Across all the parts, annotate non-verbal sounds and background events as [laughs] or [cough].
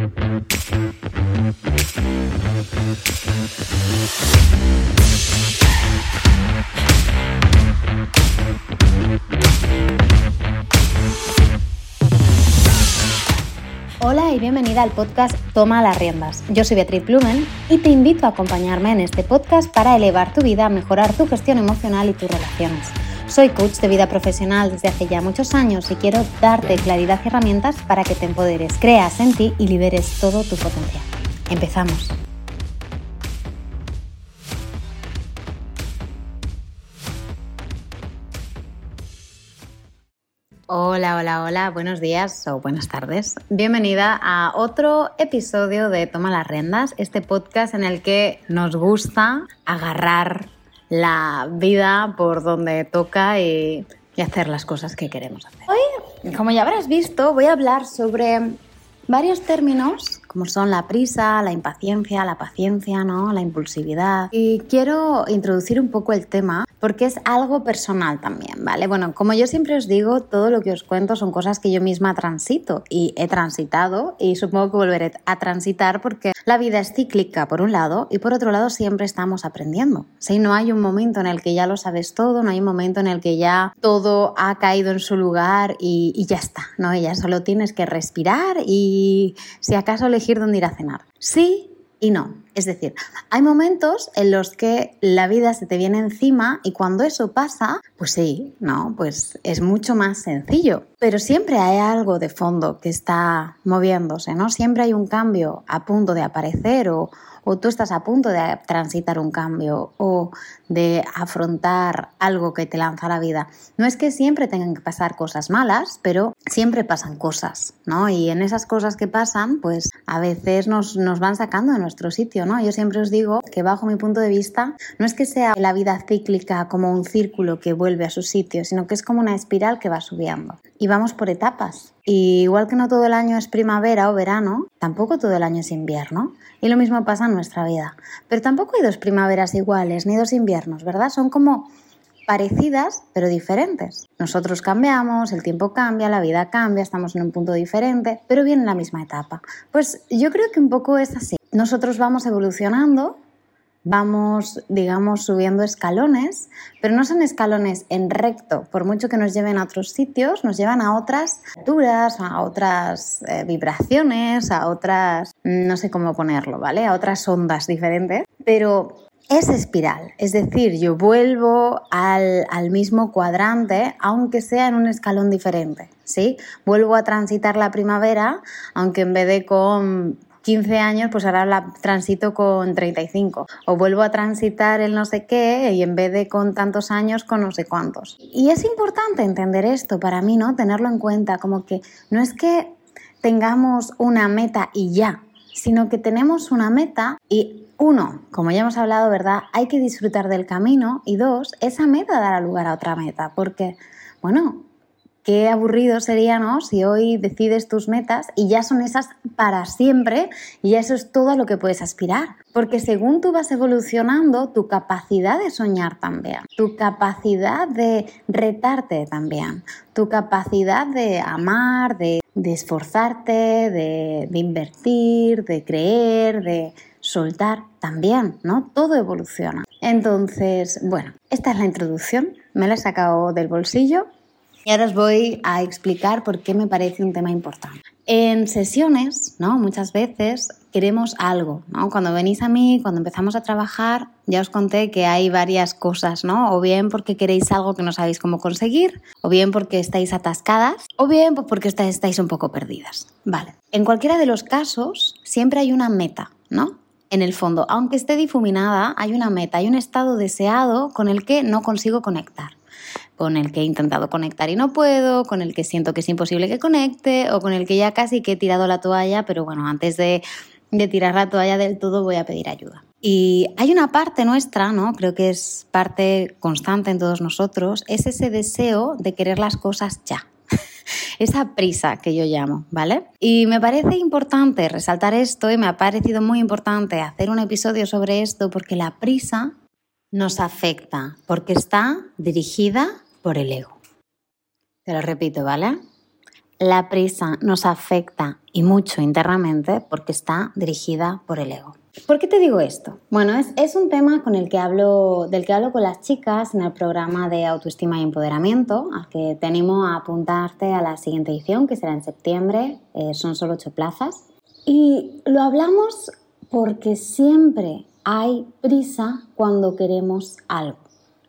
Hola y bienvenida al podcast Toma las riendas. Yo soy Beatriz Blumen y te invito a acompañarme en este podcast para elevar tu vida, mejorar tu gestión emocional y tus relaciones. Soy coach de vida profesional desde hace ya muchos años y quiero darte claridad y herramientas para que te empoderes, creas en ti y liberes todo tu potencial. Empezamos. Hola, hola, hola, buenos días o buenas tardes. Bienvenida a otro episodio de Toma las Rendas, este podcast en el que nos gusta agarrar la vida por donde toca y, hacer las cosas que queremos hacer. Hoy, como ya habrás visto, voy a hablar sobre varios términos como son la prisa, la impaciencia, la paciencia, ¿no? la impulsividad. Y quiero introducir un poco el tema porque es algo personal también, ¿vale? Bueno, como yo siempre os digo, todo lo que os cuento son cosas que yo misma transito y he transitado y supongo que volveré a transitar porque la vida es cíclica por un lado y por otro lado siempre estamos aprendiendo. Si no hay un momento en el que ya lo sabes todo, no hay un momento en el que ya todo ha caído en su lugar y, ya está, ¿no? Ya solo tienes que respirar y si acaso dónde ir a cenar. Sí, y no. Es decir, hay momentos en los que la vida se te viene encima y cuando eso pasa, pues sí, no, pues es mucho más sencillo. Pero siempre hay algo de fondo que está moviéndose, ¿no? Siempre hay un cambio a punto de aparecer o, o tú estás a punto de transitar un cambio o de afrontar algo que te lanza la vida. No es que siempre tengan que pasar cosas malas, pero siempre pasan cosas, ¿no? Y en esas cosas que pasan, pues a veces nos, nos van sacando de nuestro sitio, ¿no? Yo siempre os digo que bajo mi punto de vista, no es que sea la vida cíclica como un círculo que vuelve a su sitio, sino que es como una espiral que va subiendo. Y vamos por etapas. Igual que no todo el año es primavera o verano, tampoco todo el año es invierno. Y lo mismo pasa en nuestra vida. Pero tampoco hay dos primaveras iguales, ni dos inviernos, ¿verdad? Son como parecidas, pero diferentes. Nosotros cambiamos, el tiempo cambia, la vida cambia, estamos en un punto diferente, pero viene en la misma etapa. Pues yo creo que un poco es así. Nosotros vamos evolucionando vamos, digamos, subiendo escalones, pero no son escalones en recto, por mucho que nos lleven a otros sitios, nos llevan a otras alturas, a otras eh, vibraciones, a otras, no sé cómo ponerlo, ¿vale? A otras ondas diferentes, pero es espiral, es decir, yo vuelvo al, al, mismo cuadrante, aunque sea en un escalón diferente, ¿sí? Vuelvo a transitar la primavera, aunque en vez de con 15 años, pues ahora la transito con 35. O vuelvo a transitar el no sé qué y en vez de con tantos años, con no sé cuántos. Y es importante entender esto para mí, ¿no? Tenerlo en cuenta, como que no es que tengamos una meta y ya, sino que tenemos una meta y uno, como ya hemos hablado, ¿verdad? Hay que disfrutar del camino y dos, esa meta dará lugar a otra meta, porque, bueno, Qué aburrido sería, ¿no? Si hoy decides tus metas y ya son esas para siempre y eso es todo a lo que puedes aspirar. Porque según tú vas evolucionando, tu capacidad de soñar también, tu capacidad de retarte también, tu capacidad de amar, de, esforzarte, de, de invertir, de creer, de soltar también, ¿no? Todo evoluciona. Entonces, bueno, esta es la introducción, me la he sacado del bolsillo y ahora os voy a explicar por qué me parece un tema importante. En sesiones, ¿no? Muchas veces queremos algo, ¿no? Cuando venís a mí, cuando empezamos a trabajar, ya os conté que hay varias cosas, ¿no? O bien porque queréis algo que no sabéis cómo conseguir, o bien porque estáis atascadas, o bien porque estáis un poco perdidas. Vale. En cualquiera de los casos, siempre hay una meta, ¿no? En el fondo, aunque esté difuminada, hay una meta, hay un estado deseado con el que no consigo conectar con el que he intentado conectar y no puedo, con el que siento que es imposible que conecte o con el que ya casi que he tirado la toalla, pero bueno, antes de, tirar la toalla del todo voy a pedir ayuda. Y hay una parte nuestra, ¿no? Creo que es parte constante en todos nosotros, es ese deseo de querer las cosas ya. [laughs] Esa prisa que yo llamo, ¿vale? Y me parece importante resaltar esto y me ha parecido muy importante hacer un episodio sobre esto porque la prisa nos afecta, porque está dirigida por el ego. Te lo repito, ¿vale? la prisa nos afecta y mucho internamente porque está dirigida por el ego. ¿Por qué te digo esto? Bueno, es, un tema con el que hablo, del que hablo con las chicas en el programa de autoestima y empoderamiento, al que te animo a apuntarte a la siguiente edición, que será en septiembre, eh, son solo ocho plazas. Y lo hablamos porque siempre hay prisa cuando queremos algo,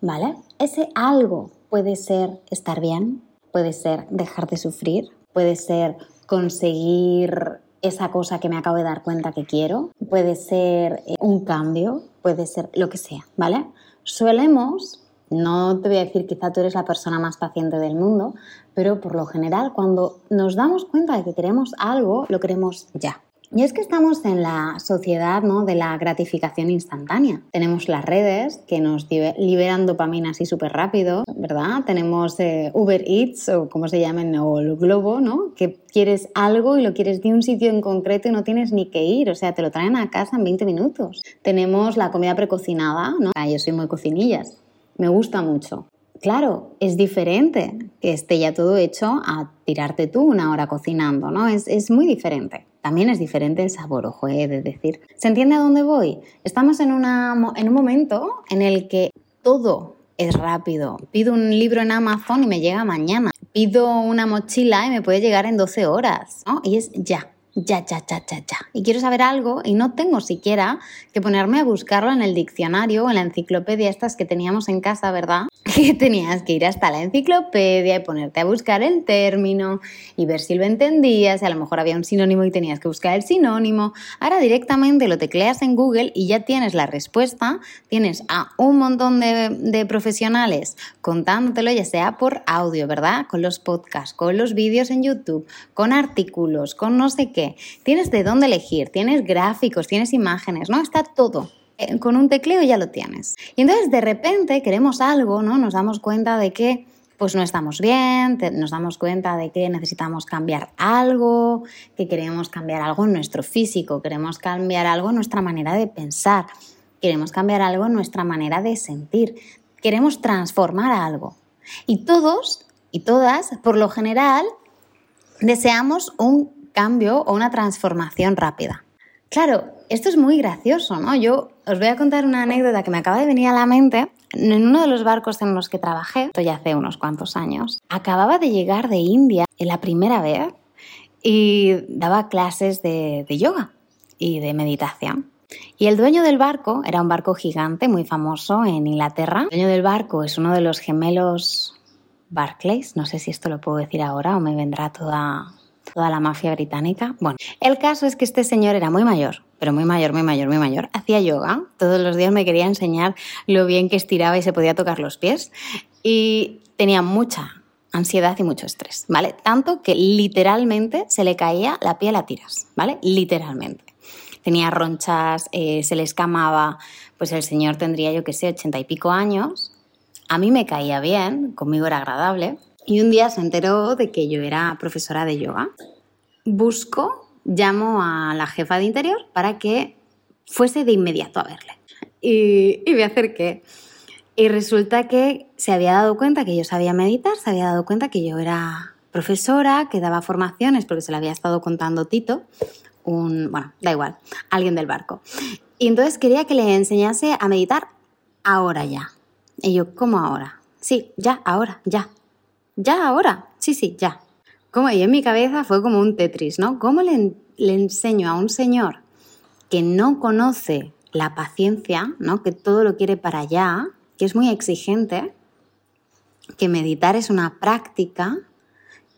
¿vale? Ese algo puede ser estar bien, puede ser dejar de sufrir, puede ser conseguir esa cosa que me acabo de dar cuenta que quiero, puede ser eh, un cambio, puede ser lo que sea, ¿vale? Solemos, no te voy a decir quizá tú eres la persona más paciente del mundo, pero por lo general cuando nos damos cuenta de que queremos algo, lo queremos ya. Y es que estamos en la sociedad ¿no? de la gratificación instantánea. Tenemos las redes que nos liberan dopamina así súper rápido, ¿verdad? Tenemos eh, Uber Eats o como se llamen, o el Globo, ¿no? Que quieres algo y lo quieres de un sitio en concreto y no tienes ni que ir, o sea, te lo traen a casa en 20 minutos. Tenemos la comida precocinada, ¿no? Ah, yo soy muy cocinillas, me gusta mucho. Claro, es diferente que esté ya todo hecho a tirarte tú una hora cocinando, ¿no? Es, es muy diferente. También es diferente el sabor, ojo, he de decir. ¿Se entiende a dónde voy? Estamos en, una, en un momento en el que todo es rápido. Pido un libro en Amazon y me llega mañana. Pido una mochila y me puede llegar en 12 horas, ¿no? Y es ya ya, ya, ya, ya, ya. Y quiero saber algo y no tengo siquiera que ponerme a buscarlo en el diccionario o en la enciclopedia estas que teníamos en casa, ¿verdad? [laughs] Que tenías que ir hasta la enciclopedia y ponerte a buscar el término y ver si lo entendías a lo mejor había un sinónimo y tenías que buscar el sinónimo. Ahora directamente lo tecleas en Google y ya tienes la respuesta, tienes a un montón de, de profesionales contándotelo, ya sea por audio, ¿verdad? Con los podcasts, con los vídeos en YouTube, con artículos, con no sé qué Tienes de dónde elegir, tienes gráficos, tienes imágenes, ¿no? Está todo. Eh, con un tecleo ya lo tienes. Y entonces de repente queremos algo, ¿no? Nos damos cuenta de que pues no estamos bien, nos damos cuenta de que necesitamos cambiar algo, que queremos cambiar algo en nuestro físico, queremos cambiar algo en nuestra manera de pensar, queremos cambiar algo en nuestra manera de sentir, queremos transformar algo. Y todos y todas, por lo general, deseamos un cambio o una transformación rápida. Claro, esto es muy gracioso, ¿no? Yo os voy a contar una anécdota que me acaba de venir a la mente. En uno de los barcos en los que trabajé, esto ya hace unos cuantos años, acababa de llegar de India en la primera vez y daba clases de, de yoga y de meditación. Y el dueño del barco era un barco gigante muy famoso en Inglaterra. El dueño del barco es uno de los gemelos Barclays, no sé si esto lo puedo decir ahora o me vendrá toda toda la mafia británica. Bueno, el caso es que este señor era muy mayor, pero muy mayor, muy mayor, muy mayor. Hacía yoga, todos los días me quería enseñar lo bien que estiraba y se podía tocar los pies. Y tenía mucha ansiedad y mucho estrés, ¿vale? Tanto que literalmente se le caía la piel a tiras, ¿vale? Literalmente. Tenía ronchas, eh, se le escamaba, pues el señor tendría, yo qué sé, ochenta y pico años. A mí me caía bien, conmigo era agradable, y un día se enteró de que yo era profesora de yoga. Busco, llamo a la jefa de interior para que fuese de inmediato a verle. Y, y me acerqué. Y resulta que se había dado cuenta que yo sabía meditar, se había dado cuenta que yo era profesora, que daba formaciones, porque se lo había estado contando Tito, un, bueno, da igual, alguien del barco. Y entonces quería que le enseñase a meditar ahora ya. Y yo, ¿cómo ahora? Sí, ya, ahora, ya. Ya ahora, sí, sí, ya. Como y en mi cabeza fue como un Tetris, ¿no? ¿Cómo le, enseño a un señor que no conoce la paciencia, ¿no? Que todo lo quiere para allá, que es muy exigente, que meditar es una práctica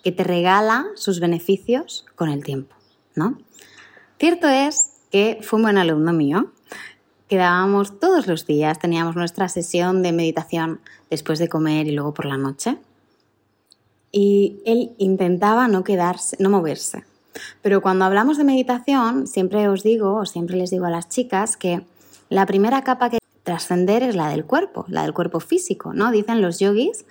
que te regala sus beneficios con el tiempo, ¿no? Cierto es que fue un buen alumno mío. Quedábamos todos los días, teníamos nuestra sesión de meditación después de comer y luego por la noche y él intentaba no quedarse, no moverse. Pero cuando hablamos de meditación, siempre os digo, o siempre les digo a las chicas, que la primera capa que trascender es la del cuerpo, la del cuerpo físico, ¿no? Dicen los yogis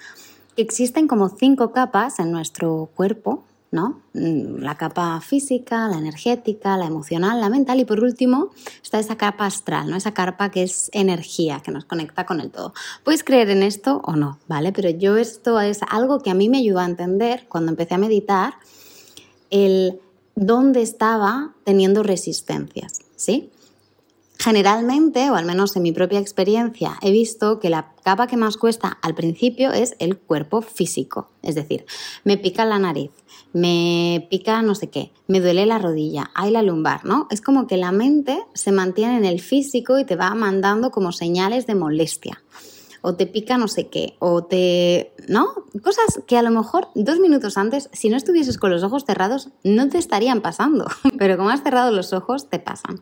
que existen como cinco capas en nuestro cuerpo ¿no? Mm, la capa física, la energética, la emocional, la mental y por último está esa capa astral, ¿no? Esa capa que es energía, que nos conecta con el todo. Puedes creer en esto o no, ¿vale? Pero yo esto es algo que a mí me ayudó a entender cuando empecé a meditar el dónde estaba teniendo resistencias, ¿sí? Generalmente, o al menos en mi propia experiencia, he visto que la capa que más cuesta al principio es el cuerpo físico. Es decir, me pica la nariz, me pica no sé qué, me duele la rodilla, hay la lumbar, ¿no? Es como que la mente se mantiene en el físico y te va mandando como señales de molestia o te pica no sé qué, o te... ¿no? Cosas que a lo mejor dos minutos antes, si no estuvieses con los ojos cerrados, no te estarían pasando, [laughs] pero como has cerrado los ojos, te pasan.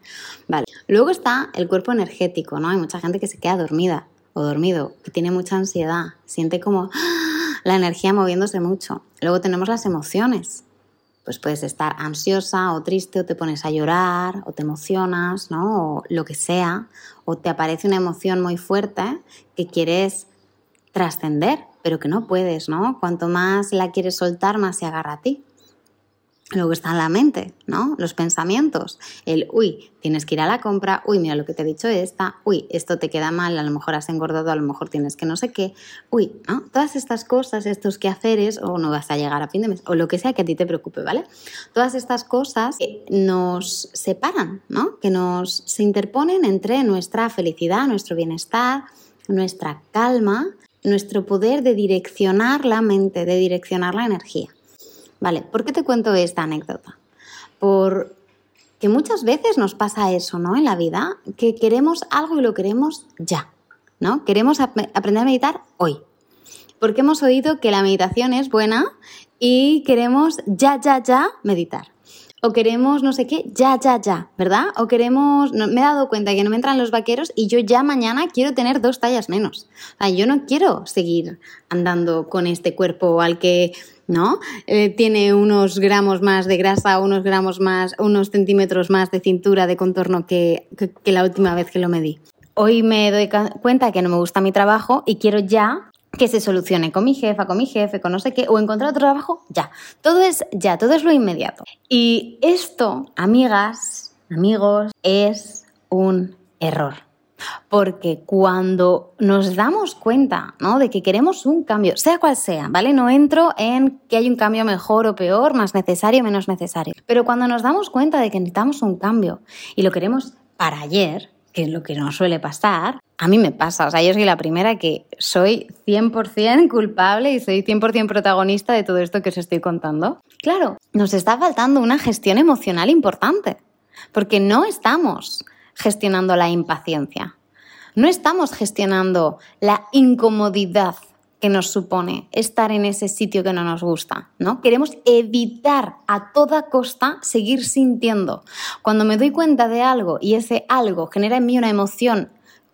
Vale. Luego está el cuerpo energético, ¿no? Hay mucha gente que se queda dormida o dormido, que tiene mucha ansiedad, siente como ¡ah! la energía moviéndose mucho. Luego tenemos las emociones, pues puedes estar ansiosa o triste o te pones a llorar o te emocionas, ¿no? O lo que sea, o te aparece una emoción muy fuerte que quieres trascender, pero que no puedes, ¿no? Cuanto más la quieres soltar, más se agarra a ti. Luego está en la mente, ¿no? Los pensamientos. El, uy, tienes que ir a la compra, uy, mira lo que te he dicho esta, uy, esto te queda mal, a lo mejor has engordado, a lo mejor tienes que no sé qué, uy, ¿no? Todas estas cosas, estos quehaceres, o no vas a llegar a fin de mes, o lo que sea que a ti te preocupe, ¿vale? Todas estas cosas nos separan, ¿no? Que nos se interponen entre nuestra felicidad, nuestro bienestar, nuestra calma, nuestro poder de direccionar la mente, de direccionar la energía. Vale, ¿por qué te cuento esta anécdota? Porque muchas veces nos pasa eso, ¿no? En la vida, que queremos algo y lo queremos ya, ¿no? Queremos aprender a meditar hoy. Porque hemos oído que la meditación es buena y queremos ya, ya, ya meditar o queremos no sé qué, ya, ya, ya, ¿verdad? O queremos, me he dado cuenta que no me entran los vaqueros y yo ya mañana quiero tener dos tallas menos. O sea, yo no quiero seguir andando con este cuerpo al que, ¿no? Eh, tiene unos gramos más de grasa, unos gramos más, unos centímetros más de cintura, de contorno que, que la última vez que lo medí. Hoy me doy cuenta que no me gusta mi trabajo y quiero ya que se solucione con mi jefa, con mi jefe, con no sé qué, o encontrar otro trabajo, ya. Todo es ya, todo es lo inmediato. Y esto, amigas, amigos, es un error. Porque cuando nos damos cuenta ¿no? de que queremos un cambio, sea cual sea, ¿vale? No entro en que hay un cambio mejor o peor, más necesario o menos necesario. Pero cuando nos damos cuenta de que necesitamos un cambio y lo queremos para ayer, que es lo que nos suele pasar, a mí me pasa, o sea, yo soy la primera que soy 100% culpable y soy 100% protagonista de todo esto que os estoy contando. Claro, nos está faltando una gestión emocional importante, porque no estamos gestionando la impaciencia, no estamos gestionando la incomodidad que nos supone estar en ese sitio que no nos gusta, ¿no? Queremos evitar a toda costa seguir sintiendo. Cuando me doy cuenta de algo y ese algo genera en mí una emoción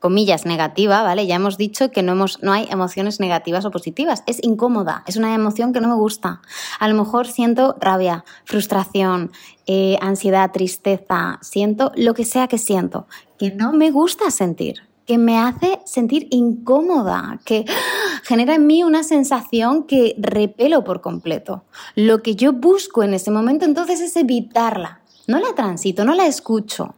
comillas, negativa, ¿vale? Ya hemos dicho que no, hemos, no hay emociones negativas o positivas. Es incómoda, es una emoción que no me gusta. A lo mejor siento rabia, frustración, eh, ansiedad, tristeza, siento lo que sea que siento, que no me gusta sentir que me hace sentir incómoda, que genera en mí una sensación que repelo por completo. Lo que yo busco en ese momento entonces es evitarla. No la transito, no la escucho,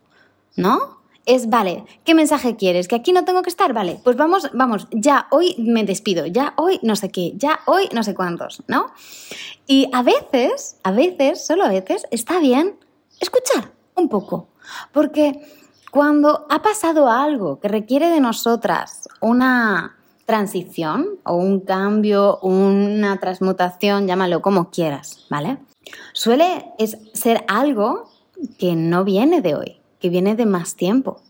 ¿no? Es, vale, ¿qué mensaje quieres? ¿Que aquí no tengo que estar? Vale, pues vamos, vamos, ya hoy me despido, ya hoy no sé qué, ya hoy no sé cuántos, ¿no? Y a veces, a veces, solo a veces, está bien escuchar un poco, porque cuando ha pasado algo que requiere de nosotras una transición o un cambio, una transmutación, llámalo como quieras, ¿vale? Suele ser algo que no viene de hoy, que viene de más tiempo.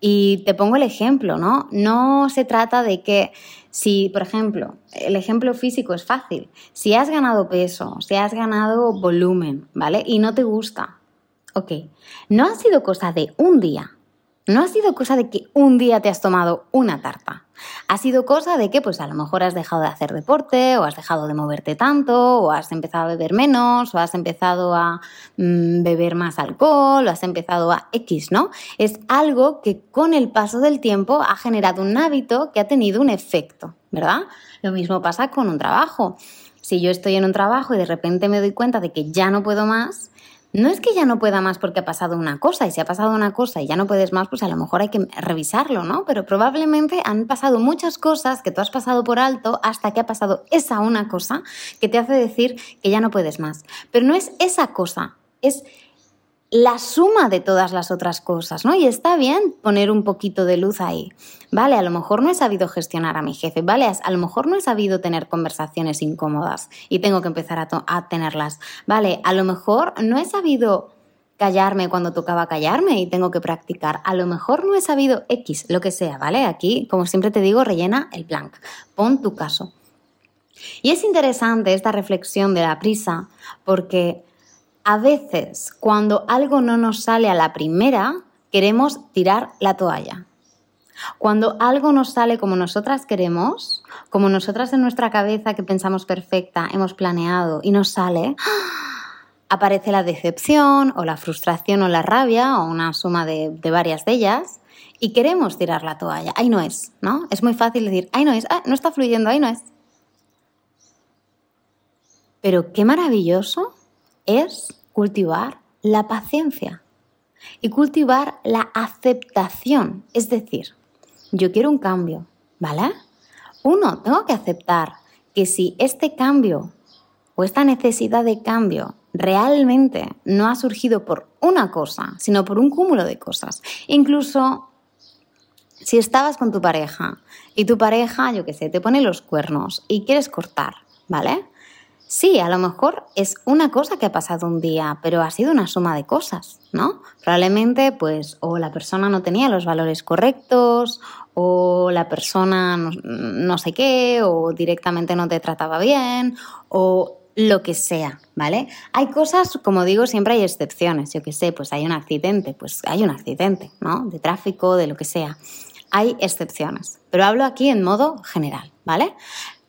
Y te pongo el ejemplo, ¿no? No se trata de que si, por ejemplo, el ejemplo físico es fácil. Si has ganado peso, si has ganado volumen, ¿vale? Y no te gusta, ok, no ha sido cosa de un día, no ha sido cosa de que un día te has tomado una tarta. Ha sido cosa de que pues a lo mejor has dejado de hacer deporte o has dejado de moverte tanto o has empezado a beber menos o has empezado a mm, beber más alcohol o has empezado a X, ¿no? Es algo que con el paso del tiempo ha generado un hábito que ha tenido un efecto, ¿verdad? Lo mismo pasa con un trabajo. Si yo estoy en un trabajo y de repente me doy cuenta de que ya no puedo más, no es que ya no pueda más porque ha pasado una cosa, y si ha pasado una cosa y ya no puedes más, pues a lo mejor hay que revisarlo, ¿no? Pero probablemente han pasado muchas cosas que tú has pasado por alto hasta que ha pasado esa una cosa que te hace decir que ya no puedes más. Pero no es esa cosa, es la suma de todas las otras cosas, ¿no? Y está bien poner un poquito de luz ahí. Vale, a lo mejor no he sabido gestionar a mi jefe, vale, a lo mejor no he sabido tener conversaciones incómodas y tengo que empezar a, tenerlas. Vale, a lo mejor no he sabido callarme cuando tocaba callarme y tengo que practicar. A lo mejor no he sabido X, lo que sea, ¿vale? Aquí, como siempre te digo, rellena el blank. Pon tu caso. Y es interesante esta reflexión de la prisa porque a veces, cuando algo no nos sale a la primera, queremos tirar la toalla. Cuando algo nos sale como nosotras queremos, como nosotras en nuestra cabeza que pensamos perfecta, hemos planeado y nos sale, [gasps] aparece la decepción o la frustración o la rabia o una suma de, varias de ellas y queremos tirar la toalla. Ahí no es, ¿no? Es muy fácil decir, ahí no es, ah, no está fluyendo, ahí no es. Pero qué maravilloso es cultivar la paciencia y cultivar la aceptación. Es decir, yo quiero un cambio, ¿vale? Uno, tengo que aceptar que si este cambio o esta necesidad de cambio realmente no ha surgido por una cosa, sino por un cúmulo de cosas. Incluso si estabas con tu pareja y tu pareja, yo qué sé, te pone los cuernos y quieres cortar, ¿vale? Sí, a lo mejor es una cosa que ha pasado un día, pero ha sido una suma de cosas, ¿no? Probablemente, pues, o la persona no tenía los valores correctos, o la persona no, sé qué, o directamente no te trataba bien, o lo que sea, ¿vale? Hay cosas, como digo, siempre hay excepciones. Yo qué sé, pues hay un accidente, pues hay un accidente, ¿no? De tráfico, de lo que sea. Hay excepciones, pero hablo aquí en modo general, ¿vale?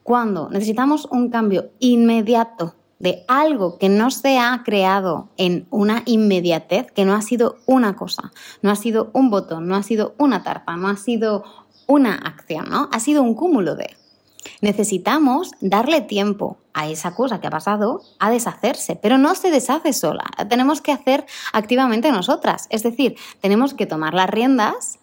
Cuando necesitamos un cambio inmediato de algo que no se ha creado en una inmediatez, que no ha sido una cosa, no ha sido un botón, no ha sido una tarta, no ha sido una acción, ¿no? Ha sido un cúmulo de. Necesitamos darle tiempo a esa cosa que ha pasado a deshacerse, pero no se deshace sola. Tenemos que hacer activamente nosotras. Es decir, tenemos que tomar las riendas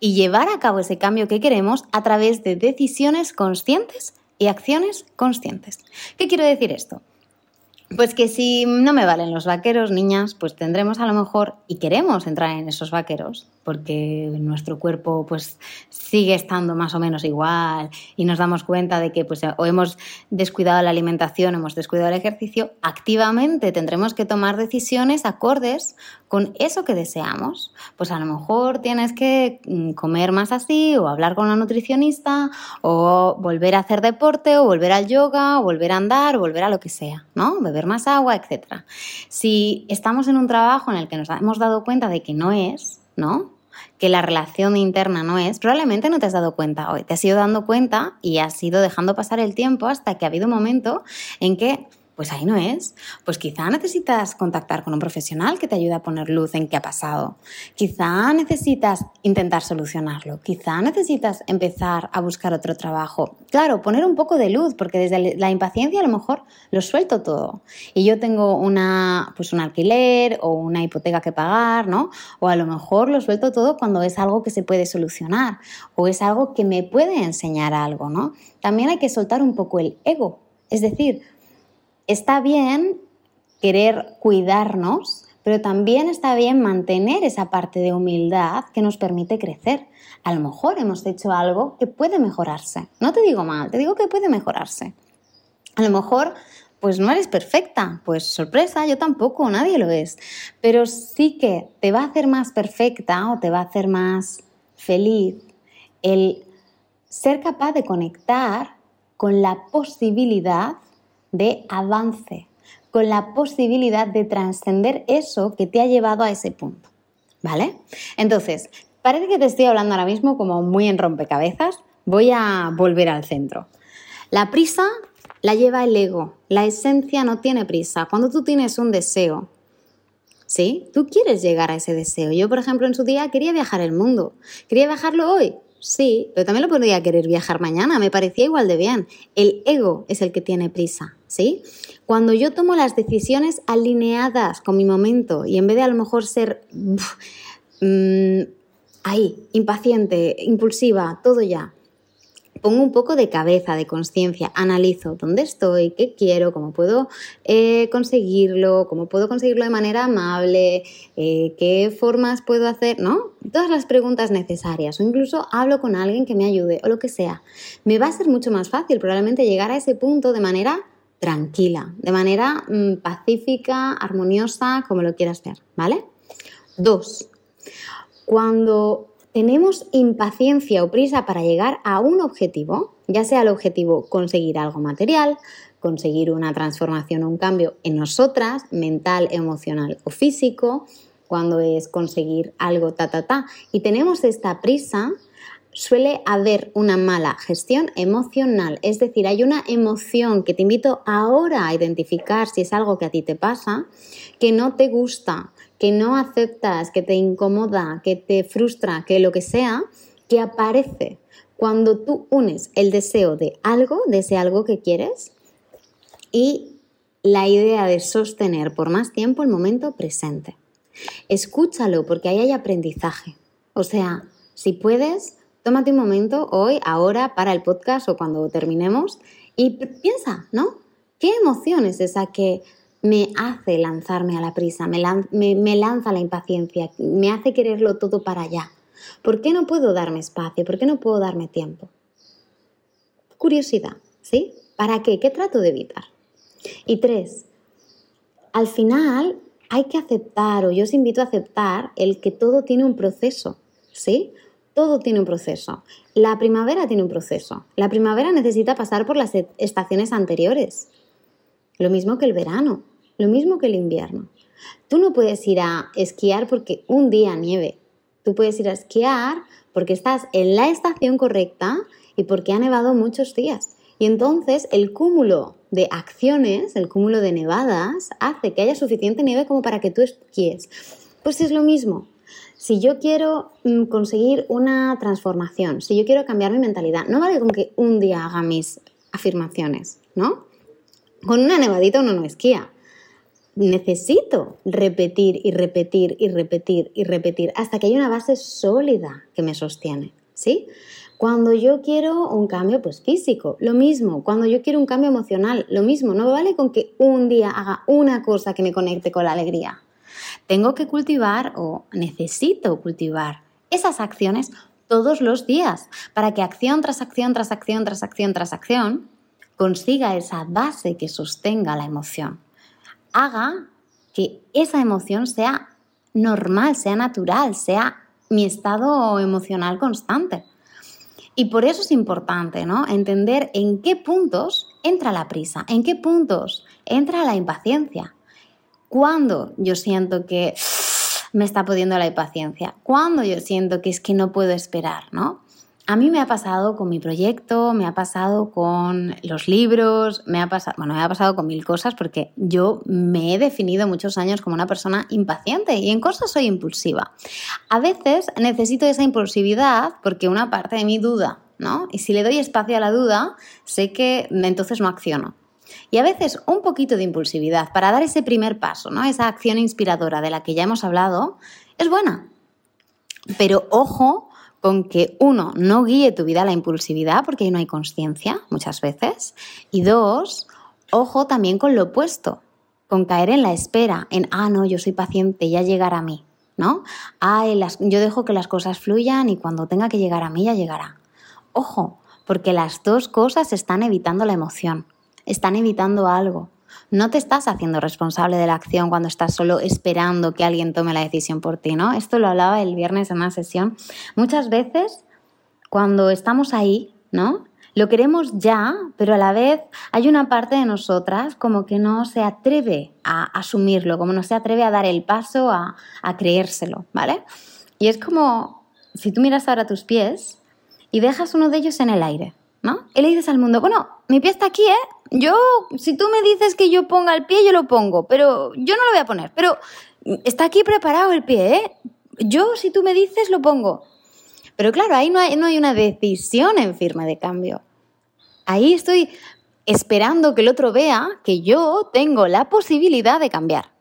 y llevar a cabo ese cambio que queremos a través de decisiones conscientes y acciones conscientes. ¿Qué quiero decir esto? Pues que si no me valen los vaqueros, niñas, pues tendremos a lo mejor y queremos entrar en esos vaqueros, porque nuestro cuerpo pues sigue estando más o menos igual y nos damos cuenta de que pues o hemos descuidado la alimentación, hemos descuidado el ejercicio, activamente tendremos que tomar decisiones acordes con eso que deseamos. Pues a lo mejor tienes que mm, comer más así o hablar con una nutricionista o volver a hacer deporte o volver al yoga o volver a andar o volver a lo que sea, ¿no? Más agua, etc. Si estamos en un trabajo en el que nos hemos dado cuenta de que no es, ¿no? que la relación interna no es, probablemente no te has dado cuenta hoy. Te has ido dando cuenta y has ido dejando pasar el tiempo hasta que ha habido un momento en que pues ahí no es. Pues quizá necesitas contactar con un profesional que te ayude a poner luz en qué ha pasado. Quizá necesitas intentar solucionarlo. Quizá necesitas empezar a buscar otro trabajo. Claro, poner un poco de luz, porque desde la impaciencia a lo mejor lo suelto todo. Y yo tengo una, pues un alquiler o una hipoteca que pagar, ¿no? O a lo mejor lo suelto todo cuando es algo que se puede solucionar o es algo que me puede enseñar algo, ¿no? También hay que soltar un poco el ego. Es decir, está bien querer cuidarnos, pero también está bien mantener esa parte de humildad que nos permite crecer. A lo mejor hemos hecho algo que puede mejorarse. No te digo mal, te digo que puede mejorarse. A lo mejor pues no eres perfecta, pues sorpresa, yo tampoco, nadie lo es, pero sí que te va a hacer más perfecta o te va a hacer más feliz el ser capaz de conectar con la posibilidad de avance, con la posibilidad de trascender eso que te ha llevado a ese punto. ¿Vale? Entonces, parece que te estoy hablando ahora mismo como muy en rompecabezas. Voy a volver al centro. La prisa la lleva el ego. La esencia no tiene prisa. Cuando tú tienes un deseo, ¿sí? Tú quieres llegar a ese deseo. Yo, por ejemplo, en su día quería viajar el mundo. Quería viajarlo hoy. Sí, pero también lo podría querer viajar mañana, me parecía igual de bien. El ego es el que tiene prisa, ¿sí? Cuando yo tomo las decisiones alineadas con mi momento y en vez de a lo mejor ser mm, ahí, impaciente, impulsiva, todo ya, pongo un poco de cabeza, de conciencia, analizo dónde estoy, qué quiero, cómo puedo eh, conseguirlo, cómo puedo conseguirlo de manera amable, eh, qué formas puedo hacer, ¿no? Todas las preguntas necesarias o incluso hablo con alguien que me ayude o lo que sea. Me va a ser mucho más fácil probablemente llegar a ese punto de manera tranquila, de manera mm, pacífica, armoniosa, como lo quieras ver, ¿vale? Dos, cuando tenemos impaciencia o prisa para llegar a un objetivo, ya sea el objetivo conseguir algo material, conseguir una transformación o un cambio en nosotras, mental, emocional o físico, cuando es conseguir algo ta ta ta, y tenemos esta prisa, suele haber una mala gestión emocional, es decir, hay una emoción que te invito ahora a identificar si es algo que a ti te pasa, que no te gusta, que no aceptas, que te incomoda, que te frustra, que lo que sea, que aparece cuando tú unes el deseo de algo, de ese algo que quieres, y la idea de sostener por más tiempo el momento presente. Escúchalo porque ahí hay aprendizaje. O sea, si puedes, tómate un momento hoy, ahora, para el podcast o cuando terminemos y piensa, ¿no? ¿Qué emoción es esa que me hace lanzarme a la prisa, me, lanza la impaciencia, me hace quererlo todo para allá. ¿Por qué no puedo darme espacio? ¿Por qué no puedo darme tiempo? Curiosidad, ¿sí? ¿Para qué? ¿Qué trato de evitar? Y tres, al final hay que aceptar, o yo os invito a aceptar, el que todo tiene un proceso, ¿sí? Todo tiene un proceso. La primavera tiene un proceso. La primavera necesita pasar por las estaciones anteriores. Lo mismo que el verano. Lo mismo que el invierno. Tú no puedes ir a esquiar porque un día nieve. Tú puedes ir a esquiar porque estás en la estación correcta y porque ha nevado muchos días. Y entonces el cúmulo de acciones, el cúmulo de nevadas, hace que haya suficiente nieve como para que tú esquíes. Pues es lo mismo. Si yo quiero mm, conseguir una transformación, si yo quiero cambiar mi mentalidad, no vale con que un día haga mis afirmaciones, ¿no? Con una nevadita uno no esquía necesito repetir y repetir y repetir y repetir hasta que hay una base sólida que me sostiene, ¿sí? Cuando yo quiero un cambio pues físico, lo mismo. Cuando yo quiero un cambio emocional, lo mismo. No vale con que un día haga una cosa que me conecte con la alegría. Tengo que cultivar o necesito cultivar esas acciones todos los días para que acción tras acción, tras acción, tras acción, tras acción consiga esa base que sostenga la emoción haga que esa emoción sea normal, sea natural, sea mi estado emocional constante. Y por eso es importante, ¿no? Entender en qué puntos entra la prisa, en qué puntos entra la impaciencia. Cuando yo siento que me está pudiendo la impaciencia, cuando yo siento que es que no puedo esperar, ¿no? A mí me ha pasado con mi proyecto, me ha pasado con los libros, me ha pasado, bueno, me ha pasado con mil cosas porque yo me he definido muchos años como una persona impaciente y en cosas soy impulsiva. A veces necesito esa impulsividad porque una parte de mi duda, ¿no? Y si le doy espacio a la duda, sé que entonces no acciono. Y a veces un poquito de impulsividad para dar ese primer paso, ¿no? Esa acción inspiradora de la que ya hemos hablado, es buena. Pero ojo con que uno, no guíe tu vida a la impulsividad porque ahí no hay conciencia muchas veces. Y dos, ojo también con lo opuesto, con caer en la espera, en, ah, no, yo soy paciente, ya llegará a mí, ¿no? Ah, yo dejo que las cosas fluyan y cuando tenga que llegar a mí ya llegará. Ojo, porque las dos cosas están evitando la emoción, están evitando algo. No te estás haciendo responsable de la acción cuando estás solo esperando que alguien tome la decisión por ti, ¿no? Esto lo hablaba el viernes en una sesión. Muchas veces, cuando estamos ahí, ¿no? Lo queremos ya, pero a la vez hay una parte de nosotras como que no se atreve a asumirlo, como no se atreve a dar el paso a, creérselo, ¿vale? Y es como si tú miras ahora tus pies y dejas uno de ellos en el aire, ¿no? Y le dices al mundo, bueno, mi pie está aquí, ¿eh? Yo, si tú me dices que yo ponga el pie, yo lo pongo, pero yo no lo voy a poner. Pero está aquí preparado el pie, ¿eh? Yo, si tú me dices, lo pongo. Pero claro, ahí no hay, una decisión en firme de cambio. Ahí estoy esperando que el otro vea que yo tengo la posibilidad de cambiar.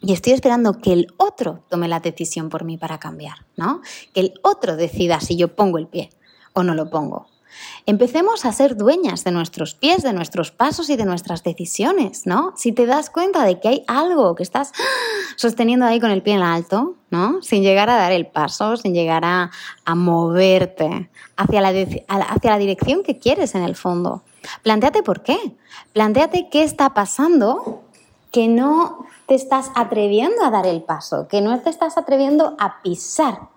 Y estoy esperando que el otro tome la decisión por mí para cambiar, ¿no? Que el otro decida si yo pongo el pie o no lo pongo. Empecemos a ser dueñas de nuestros pies, de nuestros pasos y de nuestras decisiones, ¿no? Si te das cuenta de que hay algo que estás [gasps] sosteniendo ahí con el pie en alto, ¿no? Sin llegar a dar el paso, sin llegar a, moverte hacia la, hacia la dirección que quieres en el fondo. Plantéate por qué. Plantéate qué está pasando que no te estás atreviendo a dar el paso, que no te estás atreviendo a pisar.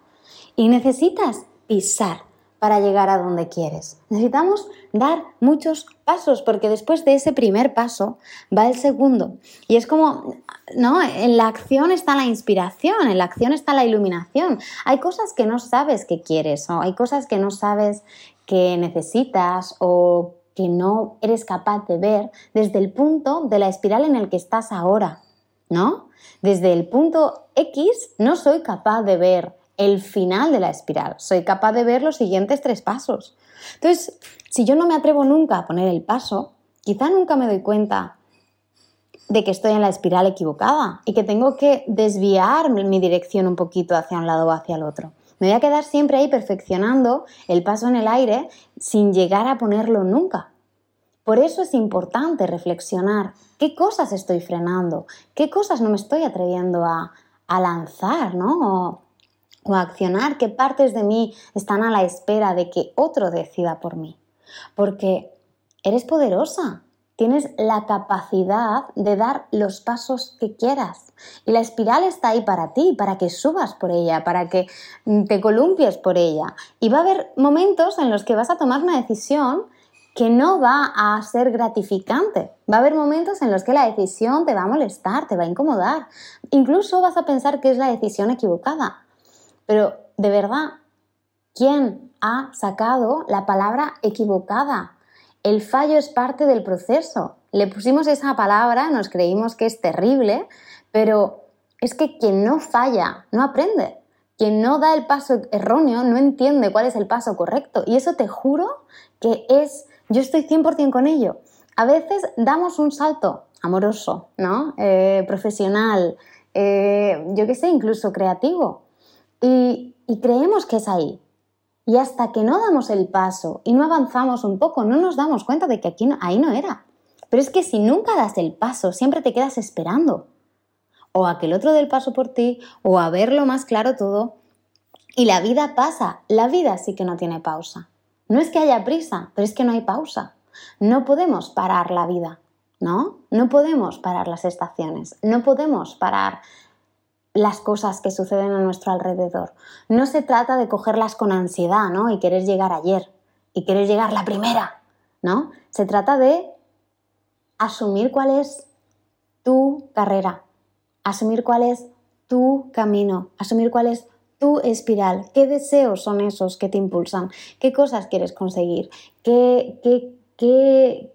Y necesitas pisar para llegar a donde quieres. Necesitamos dar muchos pasos porque después de ese primer paso va el segundo. Y es como, ¿no? En la acción está la inspiración, en la acción está la iluminación. Hay cosas que no sabes que quieres o hay cosas que no sabes que necesitas o que no eres capaz de ver desde el punto de la espiral en el que estás ahora, ¿no? Desde el punto X no soy capaz de ver el final de la espiral, soy capaz de ver los siguientes tres pasos. Entonces, si yo no me atrevo nunca a poner el paso, quizá nunca me doy cuenta de que estoy en la espiral equivocada y que tengo que desviar mi dirección un poquito hacia un lado o hacia el otro. Me voy a quedar siempre ahí perfeccionando el paso en el aire sin llegar a ponerlo nunca. Por eso es importante reflexionar qué cosas estoy frenando, qué cosas no me estoy atreviendo a, lanzar, ¿no? A accionar, qué partes de mí están a la espera de que otro decida por mí. Porque eres poderosa, tienes la capacidad de dar los pasos que quieras. Y la espiral está ahí para ti, para que subas por ella, para que te columpies por ella. Y va a haber momentos en los que vas a tomar una decisión que no va a ser gratificante. Va a haber momentos en los que la decisión te va a molestar, te va a incomodar. Incluso vas a pensar que es la decisión equivocada. Pero de verdad, ¿quién ha sacado la palabra equivocada? El fallo es parte del proceso. Le pusimos esa palabra, nos creímos que es terrible, pero es que quien no falla no aprende. Quien no da el paso erróneo no entiende cuál es el paso correcto. Y eso te juro que es, yo estoy 100% con ello. A veces damos un salto amoroso, ¿no? Eh, profesional, eh, yo qué sé, incluso creativo. Y creemos que es ahí. Y hasta que no damos el paso y no avanzamos un poco, no nos damos cuenta de que aquí ahí no era. Pero es que si nunca das el paso, siempre te quedas esperando. O a que el otro dé el paso por ti, o a verlo más claro todo. Y la vida pasa, la vida sí que no tiene pausa. No es que haya prisa, pero es que no hay pausa. No podemos parar la vida, ¿no? No podemos parar las estaciones, no podemos parar las cosas que suceden a nuestro alrededor. No se trata de cogerlas con ansiedad, ¿no? Y querer llegar ayer y querer llegar la primera, ¿no? Se trata de asumir cuál es tu carrera, asumir cuál es tu camino, asumir cuál es tu espiral, qué deseos son esos que te impulsan, qué cosas quieres conseguir, qué, qué, qué,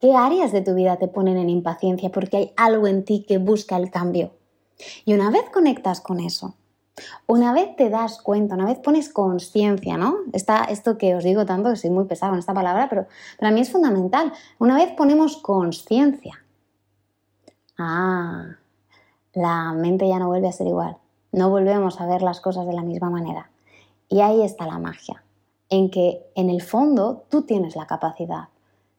qué áreas de tu vida te ponen en impaciencia porque hay algo en ti que busca el cambio. Y una vez conectas con eso, una vez te das cuenta, una vez pones conciencia, ¿no? Está esto que os digo tanto, que soy muy pesado en esta palabra, pero para mí es fundamental. Una vez ponemos conciencia, ah, la mente ya no vuelve a ser igual. No volvemos a ver las cosas de la misma manera. Y ahí está la magia, en que en el fondo tú tienes la capacidad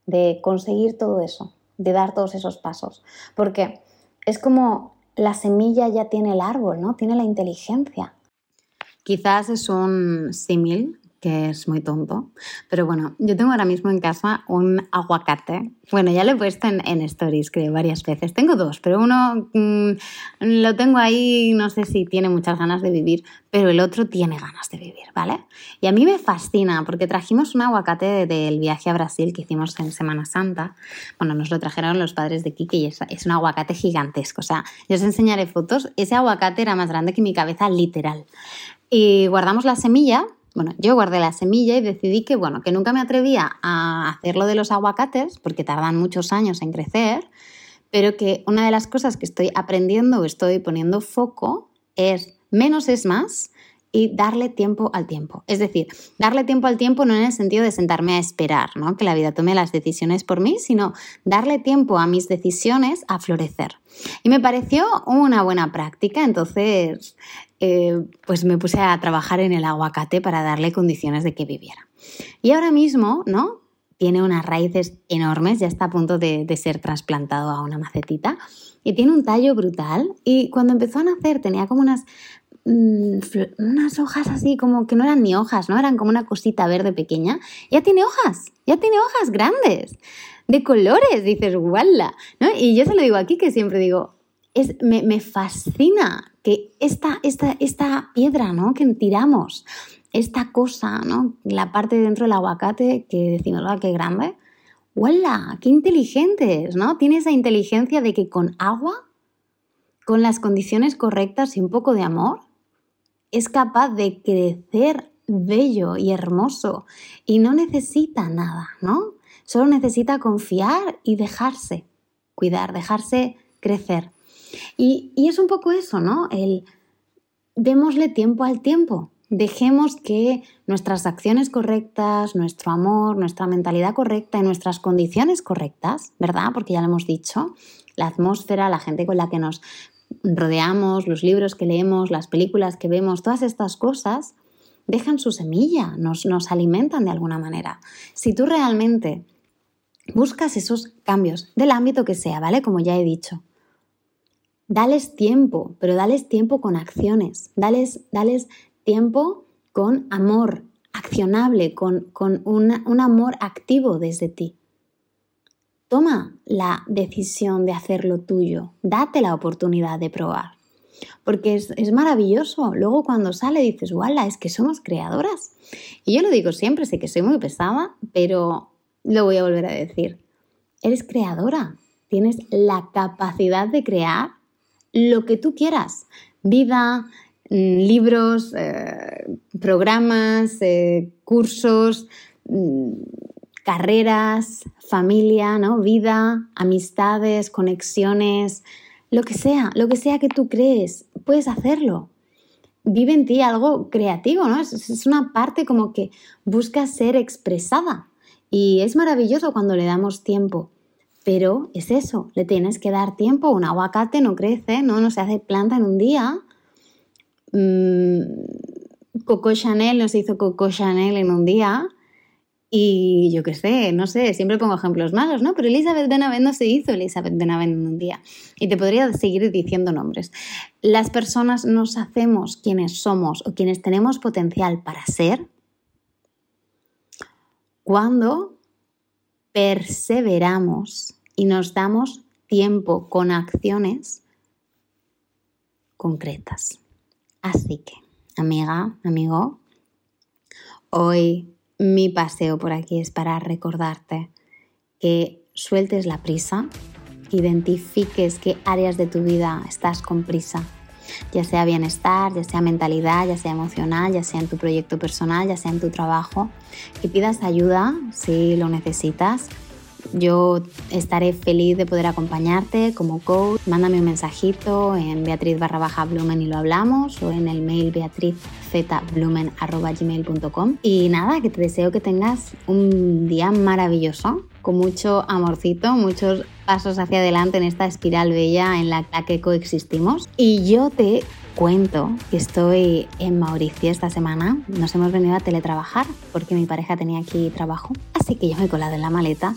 de conseguir todo eso, de dar todos esos pasos. Porque es como la semilla ya tiene el árbol, ¿no? Tiene la inteligencia. Quizás es un símil que es muy tonto. Pero bueno, yo tengo ahora mismo en casa un aguacate. Bueno, ya lo he puesto en, stories, creo, varias veces. Tengo dos, pero uno mm, lo tengo ahí, no sé si tiene muchas ganas de vivir, pero el otro tiene ganas de vivir, ¿vale? Y a mí me fascina porque trajimos un aguacate del viaje a Brasil que hicimos en Semana Santa. Bueno, nos lo trajeron los padres de Kiki y es, es un aguacate gigantesco. O sea, yo os enseñaré fotos. Ese aguacate era más grande que mi cabeza, literal. Y guardamos la semilla bueno, yo guardé la semilla y decidí que, bueno, que nunca me atrevía a hacerlo de los aguacates, porque tardan muchos años en crecer, pero que una de las cosas que estoy aprendiendo o estoy poniendo foco es menos es más y darle tiempo al tiempo. Es decir, darle tiempo al tiempo no en el sentido de sentarme a esperar, ¿no? Que la vida tome las decisiones por mí, sino darle tiempo a mis decisiones a florecer. Y me pareció una buena práctica, entonces eh, pues me puse a trabajar en el aguacate para darle condiciones de que viviera. Y ahora mismo, ¿no? Tiene unas raíces enormes, ya está a punto de, de ser trasplantado a una macetita y tiene un tallo brutal. Y cuando empezó a nacer tenía como unas Mm, unas hojas así como que no eran ni hojas, ¿no? Eran como una cosita verde pequeña. Ya tiene hojas, ya tiene hojas grandes, de colores, dices, guala, ¿no? Y yo se lo digo aquí que siempre digo, es, me, me fascina que esta, esta, esta piedra, ¿no? Que tiramos, esta cosa, ¿no? La parte de dentro del aguacate que decimos, ¡ah, qué grande! ¡Huela! ¡Qué inteligentes! ¿no? Tiene esa inteligencia de que con agua, con las condiciones correctas y un poco de amor, es capaz de crecer bello y hermoso y no necesita nada, ¿no? Solo necesita confiar y dejarse cuidar, dejarse crecer. Y, es un poco eso, ¿no? El démosle tiempo al tiempo. Dejemos que nuestras acciones correctas, nuestro amor, nuestra mentalidad correcta y nuestras condiciones correctas, ¿verdad? Porque ya lo hemos dicho, la atmósfera, la gente con la que nos rodeamos, los libros que leemos, las películas que vemos, todas estas cosas dejan su semilla, nos, nos alimentan de alguna manera. Si tú realmente buscas esos cambios del ámbito que sea, ¿vale? Como ya he dicho. Dales tiempo, pero dales tiempo con acciones, dales, dales tiempo con amor accionable, con, con un amor activo desde ti. Toma la decisión de hacerlo tuyo, date la oportunidad de probar. Porque es, maravilloso. Luego cuando sale dices, ¡wala! Es que somos creadoras. Y yo lo digo siempre, sé que soy muy pesada, pero lo voy a volver a decir. Eres creadora. Tienes la capacidad de crear lo que tú quieras. Vida, mm, libros, eh, programas, eh, cursos, mm, carreras, familia, ¿no? Vida, amistades, conexiones, lo que sea, lo que sea que tú crees, puedes hacerlo. Vive en ti algo creativo, ¿no? Es, una parte como que busca ser expresada. Y es maravilloso cuando le damos tiempo. Pero es eso, le tienes que dar tiempo. Un aguacate no crece, no, no se hace planta en un día. Mm, Coco Chanel no se hizo Coco Chanel en un día. Y yo qué sé, no sé, siempre pongo ejemplos malos, ¿no? Pero Elizabeth Benavent no se hizo Elizabeth Benavent en un día. Y te podría seguir diciendo nombres. Las personas nos hacemos quienes somos o quienes tenemos potencial para ser cuando perseveramos y nos damos tiempo con acciones concretas. Así que, amiga, amigo, hoy mi paseo por aquí es para recordarte que sueltes la prisa, identifiques qué áreas de tu vida estás con prisa, ya sea bienestar, ya sea mentalidad, ya sea emocional, ya sea en tu proyecto personal, ya sea en tu trabajo, que pidas ayuda si lo necesitas. Yo estaré feliz de poder acompañarte como coach. Mándame un mensajito en Beatriz barra baja Blumen y lo hablamos o en el mail Beatriz zblumen.gmail.com y nada, que te deseo que tengas un día maravilloso, con mucho amorcito, muchos pasos hacia adelante en esta espiral bella en la que coexistimos. Y yo te cuento que estoy en Mauricio esta semana. Nos hemos venido a teletrabajar porque mi pareja tenía aquí trabajo. Así que yo me he colado en la maleta.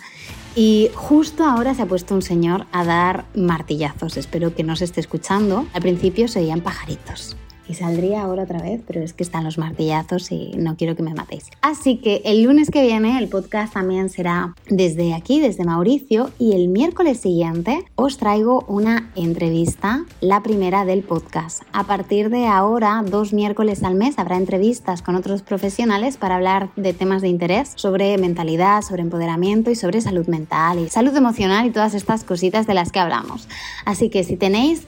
Y justo ahora se ha puesto un señor a dar martillazos. Espero que no se esté escuchando. Al principio se oían pajaritos y saldría ahora otra vez, pero es que están los martillazos y no quiero que me matéis. Así que el lunes que viene el podcast también será desde aquí, desde Mauricio, y el miércoles siguiente os traigo una entrevista, la primera del podcast. A partir de ahora, dos miércoles al mes, habrá entrevistas con otros profesionales para hablar de temas de interés sobre mentalidad, sobre empoderamiento y sobre salud mental y salud emocional y todas estas cositas de las que hablamos. Así que si tenéis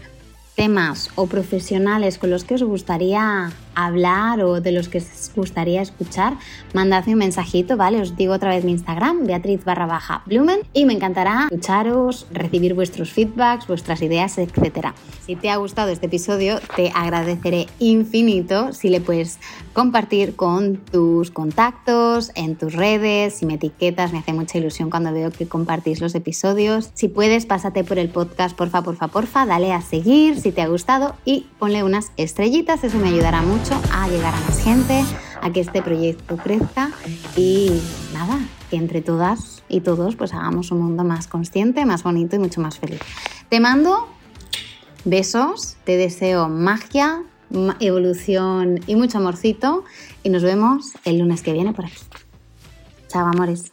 temas o profesionales con los que os gustaría hablar o de los que os gustaría escuchar, mandadme un mensajito, ¿vale? Os digo otra vez mi Instagram, Beatriz barra baja y me encantará escucharos, recibir vuestros feedbacks, vuestras ideas, etc. Si te ha gustado este episodio, te agradeceré infinito si le puedes compartir con tus contactos, en tus redes, si me etiquetas, me hace mucha ilusión cuando veo que compartís los episodios. Si puedes, pásate por el podcast, porfa, porfa, porfa, dale a seguir si te ha gustado y ponle unas estrellitas, eso me ayudará mucho a llegar a más gente, a que este proyecto crezca y nada, que entre todas y todos pues hagamos un mundo más consciente, más bonito y mucho más feliz. Te mando besos, te deseo magia, evolución y mucho amorcito y nos vemos el lunes que viene por aquí. Chao, amores.